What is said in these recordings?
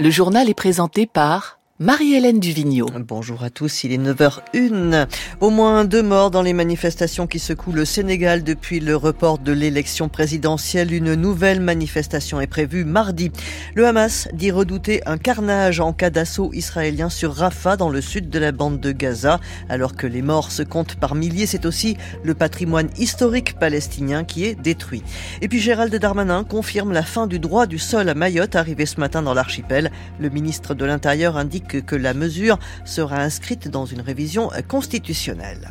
Le journal est présenté par Marie-Hélène Duvigneau. Bonjour à tous, il est 9h01. Au moins deux morts dans les manifestations qui secouent le Sénégal depuis le report de l'élection présidentielle. Une nouvelle manifestation est prévue mardi. Le Hamas dit redouter un carnage en cas d'assaut israélien sur Rafah dans le sud de la bande de Gaza. Alors que les morts se comptent par milliers, c'est aussi le patrimoine historique palestinien qui est détruit. Et puis Gérald Darmanin confirme la fin du droit du sol à Mayotte arrivé ce matin dans l'archipel. Le ministre de l'Intérieur indique que la mesure sera inscrite dans une révision constitutionnelle.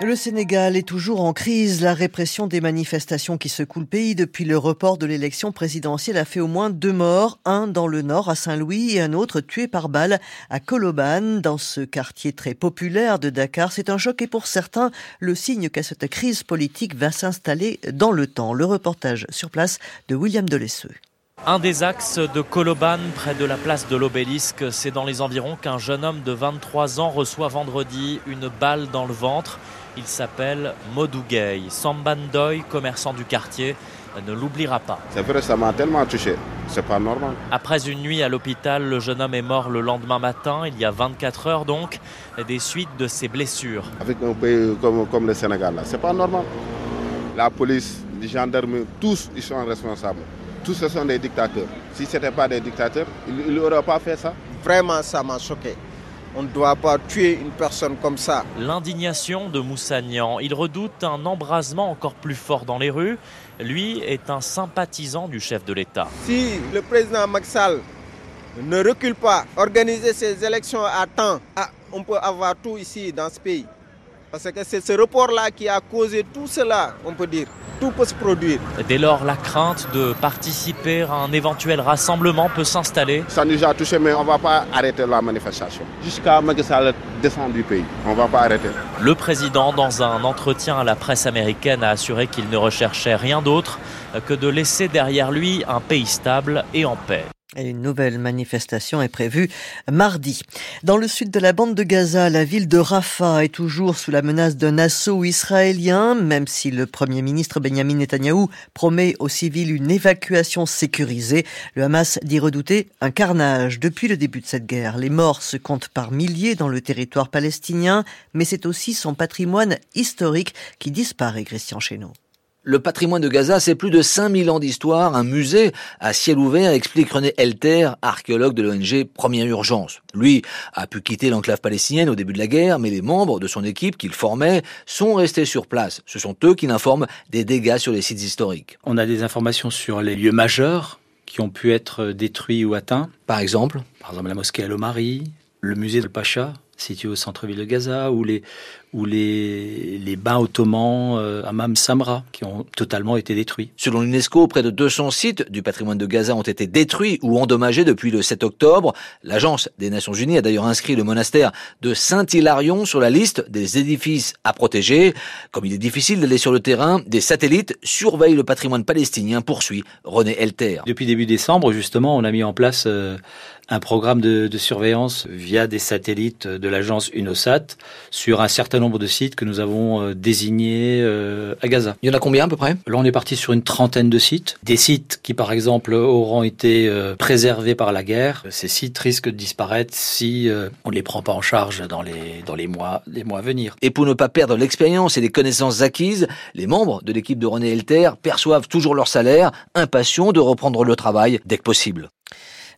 Le Sénégal est toujours en crise. La répression des manifestations qui secouent le pays depuis le report de l'élection présidentielle a fait au moins deux morts, un dans le nord à Saint-Louis et un autre tué par balle à Koloban, dans ce quartier très populaire de Dakar. C'est un choc et pour certains le signe que cette crise politique va s'installer dans le temps. Le reportage sur place de William Delesseux. Un des axes de Koloban, près de la place de l'obélisque, c'est dans les environs qu'un jeune homme de 23 ans reçoit vendredi une balle dans le ventre. Il s'appelle Modougay. Sambandoy, commerçant du quartier, ne l'oubliera pas. C'est vrai, ça m'a tellement touché. C'est pas normal. Après une nuit à l'hôpital, le jeune homme est mort le lendemain matin, il y a 24 heures donc, des suites de ses blessures. Avec un pays comme, comme le Sénégal, là, c'est pas normal. La police, les gendarmes, tous, ils sont responsables tous ce sont des dictateurs. Si ce n'étaient pas des dictateurs, ils n'auraient pas fait ça. Vraiment, ça m'a choqué. On ne doit pas tuer une personne comme ça. L'indignation de Moussagnan. Il redoute un embrasement encore plus fort dans les rues. Lui est un sympathisant du chef de l'État. Si le président Maxal ne recule pas, organiser ses élections à temps, ah, on peut avoir tout ici dans ce pays. Parce que c'est ce report-là qui a causé tout cela, on peut dire tout peut se produire. Dès lors, la crainte de participer à un éventuel rassemblement peut s'installer. Ça nous a touché, mais on ne va pas arrêter la manifestation. Jusqu'à ce que ça descende du pays. On ne va pas arrêter. Le président, dans un entretien à la presse américaine, a assuré qu'il ne recherchait rien d'autre que de laisser derrière lui un pays stable et en paix. Et une nouvelle manifestation est prévue mardi. Dans le sud de la bande de Gaza, la ville de Rafah est toujours sous la menace d'un assaut israélien, même si le premier ministre Benjamin Netanyahou promet aux civils une évacuation sécurisée. Le Hamas dit redouter un carnage. Depuis le début de cette guerre, les morts se comptent par milliers dans le territoire palestinien, mais c'est aussi son patrimoine historique qui disparaît, Christian Chesneau. Le patrimoine de Gaza, c'est plus de 5000 ans d'histoire, un musée à ciel ouvert, explique René Elter, archéologue de l'ONG Première Urgence. Lui a pu quitter l'enclave palestinienne au début de la guerre, mais les membres de son équipe qu'il formait sont restés sur place. Ce sont eux qui l'informent des dégâts sur les sites historiques. On a des informations sur les lieux majeurs qui ont pu être détruits ou atteints. Par exemple? Par exemple la mosquée Al-Omari, le musée de Pacha, situé au centre-ville de Gaza, ou les, ou les, les bains ottomans euh, Hammam Samra, qui ont totalement été détruits. Selon l'UNESCO, près de 200 sites du patrimoine de Gaza ont été détruits ou endommagés depuis le 7 octobre. L'Agence des Nations Unies a d'ailleurs inscrit le monastère de Saint-Hilarion sur la liste des édifices à protéger. Comme il est difficile d'aller sur le terrain, des satellites surveillent le patrimoine palestinien, poursuit René Elter. Depuis début décembre, justement, on a mis en place euh, un programme de, de, surveillance via des satellites de l'agence UNOSAT sur un certain nombre de sites que nous avons euh, désignés euh, à Gaza. Il y en a combien à peu près? Là, on est parti sur une trentaine de sites. Des sites qui, par exemple, auront été euh, préservés par la guerre. Ces sites risquent de disparaître si on ne les prend pas en charge dans les, dans les, mois, les mois à venir. Et pour ne pas perdre l'expérience et les connaissances acquises, les membres de l'équipe de René Elter perçoivent toujours leur salaire, impatients de reprendre le travail dès que possible.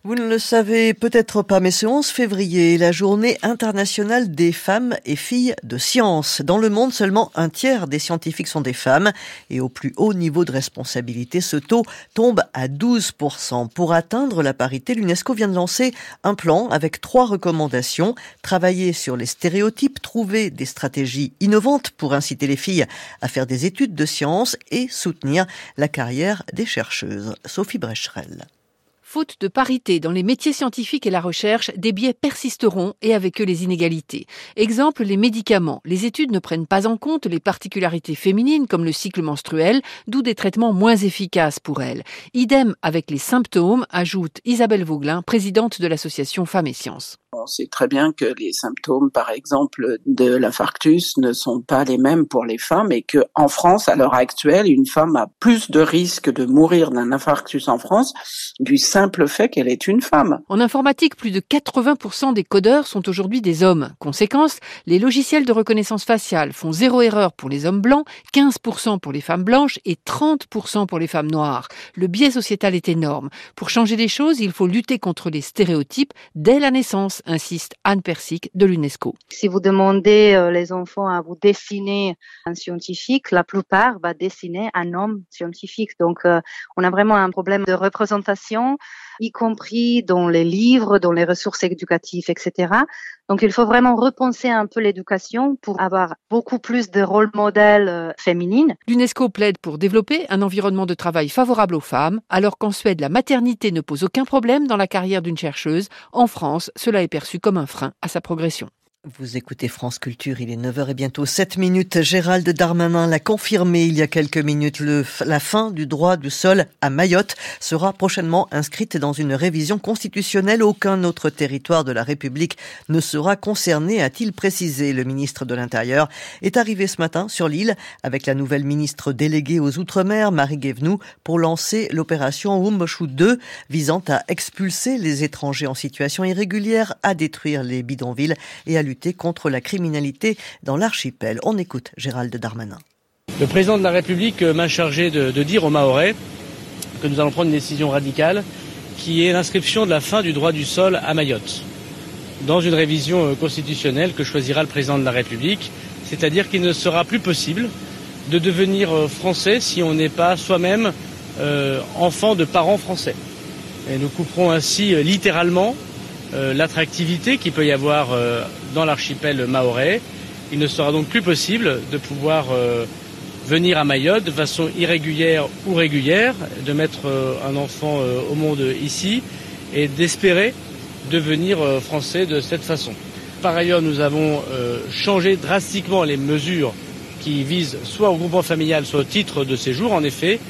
Vous ne le savez peut-être pas, mais ce 11 février est la journée internationale des femmes et filles de science. Dans le monde, seulement un tiers des scientifiques sont des femmes et au plus haut niveau de responsabilité, ce taux tombe à 12%. Pour atteindre la parité, l'UNESCO vient de lancer un plan avec trois recommandations. Travailler sur les stéréotypes, trouver des stratégies innovantes pour inciter les filles à faire des études de science et soutenir la carrière des chercheuses. Sophie Brecherel. Faute de parité dans les métiers scientifiques et la recherche, des biais persisteront et avec eux les inégalités. Exemple, les médicaments. Les études ne prennent pas en compte les particularités féminines comme le cycle menstruel, d'où des traitements moins efficaces pour elles. Idem avec les symptômes, ajoute Isabelle Vauglin, présidente de l'association Femmes et Sciences. On sait très bien que les symptômes, par exemple, de l'infarctus ne sont pas les mêmes pour les femmes et que en France, à l'heure actuelle, une femme a plus de risques de mourir d'un infarctus en France du simple fait qu'elle est une femme. En informatique, plus de 80% des codeurs sont aujourd'hui des hommes. Conséquence, les logiciels de reconnaissance faciale font zéro erreur pour les hommes blancs, 15% pour les femmes blanches et 30% pour les femmes noires. Le biais sociétal est énorme. Pour changer les choses, il faut lutter contre les stéréotypes dès la naissance, insiste Anne Persic de l'UNESCO. Si vous demandez euh, les enfants à vous dessiner un scientifique, la plupart va dessiner un homme scientifique. Donc, euh, on a vraiment un problème de représentation, y compris dans les livres, dans les ressources éducatives, etc. Donc, il faut vraiment repenser un peu l'éducation pour avoir beaucoup plus de rôles modèles euh, féminines. L'UNESCO plaide pour développer un environnement de travail favorable aux femmes, alors qu'en Suède, la maternité ne pose aucun problème dans la carrière d'une chercheuse. En France, cela est perçu comme un frein à sa progression. Vous écoutez France Culture, il est 9h et bientôt 7 minutes. Gérald Darmanin l'a confirmé il y a quelques minutes. La fin du droit du sol à Mayotte sera prochainement inscrite dans une révision constitutionnelle. Aucun autre territoire de la République ne sera concerné, a-t-il précisé. Le ministre de l'Intérieur est arrivé ce matin sur l'île avec la nouvelle ministre déléguée aux Outre-mer, Marie Guévenoux, pour lancer l'opération Wumbashu 2 visant à expulser les étrangers en situation irrégulière, à détruire les bidonvilles et à lutter contre la criminalité dans l'archipel. On écoute Gérald Darmanin. Le président de la République m'a chargé de, dire aux Mahorais que nous allons prendre une décision radicale qui est l'inscription de la fin du droit du sol à Mayotte dans une révision constitutionnelle que choisira le président de la République, c'est-à-dire qu'il ne sera plus possible de devenir français si on n'est pas soi-même euh, enfant de parents français. Et nous couperons ainsi euh, littéralement euh, l'attractivité qu'il peut y avoir euh, dans l'archipel mahorais. Il ne sera donc plus possible de pouvoir euh, venir à Mayotte de façon irrégulière ou régulière, de mettre un enfant au monde ici et d'espérer devenir français de cette façon. Par ailleurs, nous avons changé drastiquement les mesures qui visent soit au groupement familial, soit au titre de séjour. En effet,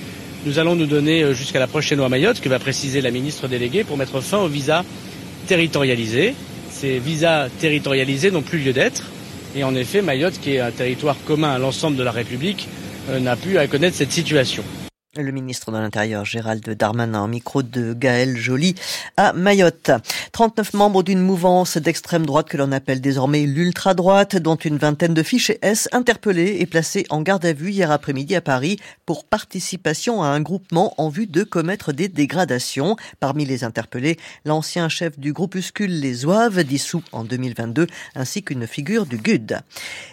nous allons nous donner jusqu'à la prochaine loi Mayotte, que va préciser la ministre déléguée, pour mettre fin au visa territorialisés. Ces visas territorialisés n'ont plus lieu d'être. Et en effet, Mayotte, qui est un territoire commun à l'ensemble de la République, euh, n'a plus à connaître cette situation. Le ministre de l'Intérieur, Gérald Darmanin, en micro de Gaël Joly à Mayotte. 39 membres d'une mouvance d'extrême droite que l'on appelle désormais l'ultra-droite, dont une vingtaine de fiches S interpellés et placés en garde à vue hier après-midi à Paris pour participation à un groupement en vue de commettre des dégradations. Parmi les interpellés, l'ancien chef du groupuscule Les Oeuvres, dissous en 2022, ainsi qu'une figure du GUD.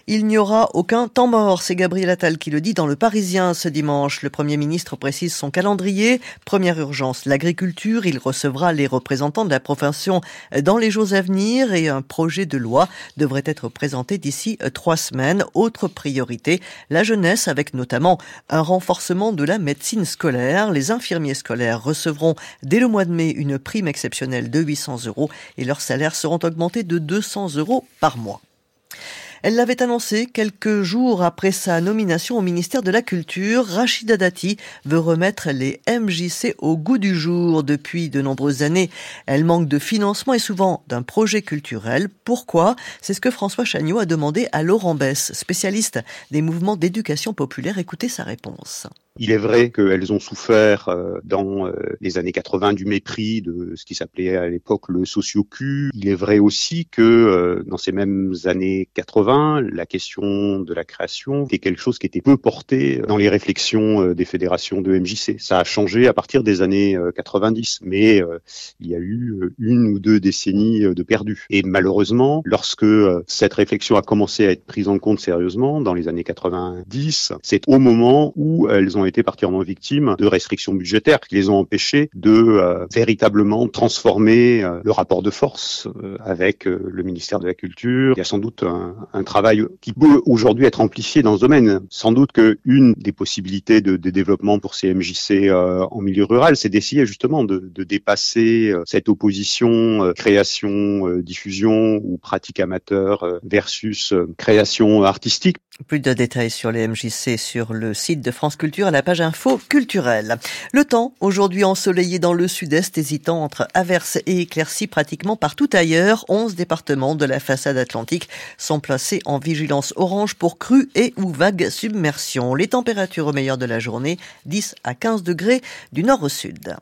Il n'y aura aucun temps mort, c'est Gabriel Attal qui le dit dans Le Parisien ce dimanche. Le Premier ministre précise son calendrier. Première urgence, l'agriculture. Il recevra les représentants de la profession dans les jours à venir et un projet de loi devrait être présenté d'ici trois semaines. Autre priorité, la jeunesse avec notamment un renforcement de la médecine scolaire. Les infirmiers scolaires recevront dès le mois de mai une prime exceptionnelle de 800 euros et leurs salaires seront augmentés de 200 euros par mois. Elle l'avait annoncé quelques jours après sa nomination au ministère de la Culture. Rachida Dati veut remettre les MJC au goût du jour. Depuis de nombreuses années, elle manque de financement et souvent d'un projet culturel. Pourquoi? C'est ce que François Chagnot a demandé à Laurent Bess, spécialiste des mouvements d'éducation populaire. Écoutez sa réponse. Il est vrai qu'elles ont souffert euh, dans euh, les années 80 du mépris de ce qui s'appelait à l'époque le socio-cul. Il est vrai aussi que euh, dans ces mêmes années 80, la question de la création était quelque chose qui était peu porté dans les réflexions des fédérations de MJC. Ça a changé à partir des années 90, mais il y a eu une ou deux décennies de perdu. Et malheureusement, lorsque cette réflexion a commencé à être prise en compte sérieusement dans les années 90, c'est au moment où elles ont ont été particulièrement victimes de restrictions budgétaires qui les ont empêchés de euh, véritablement transformer euh, le rapport de force euh, avec le ministère de la Culture. Il y a sans doute un, travail qui peut aujourd'hui être amplifié dans ce domaine. Sans doute qu'une des possibilités de, développement pour ces MJC en milieu rural, c'est d'essayer justement de, dépasser cette opposition création, diffusion ou pratique amateur versus création artistique. Plus de détails sur les MJC sur le site de France Culture la page info culturelle. Le temps, aujourd'hui ensoleillé dans le sud-est, hésitant entre averses et éclaircies pratiquement partout ailleurs. 11 départements de la façade atlantique sont placés en vigilance orange pour crues et ou vagues submersion. Les températures au meilleur de la journée, 10 à 15 degrés du nord au sud.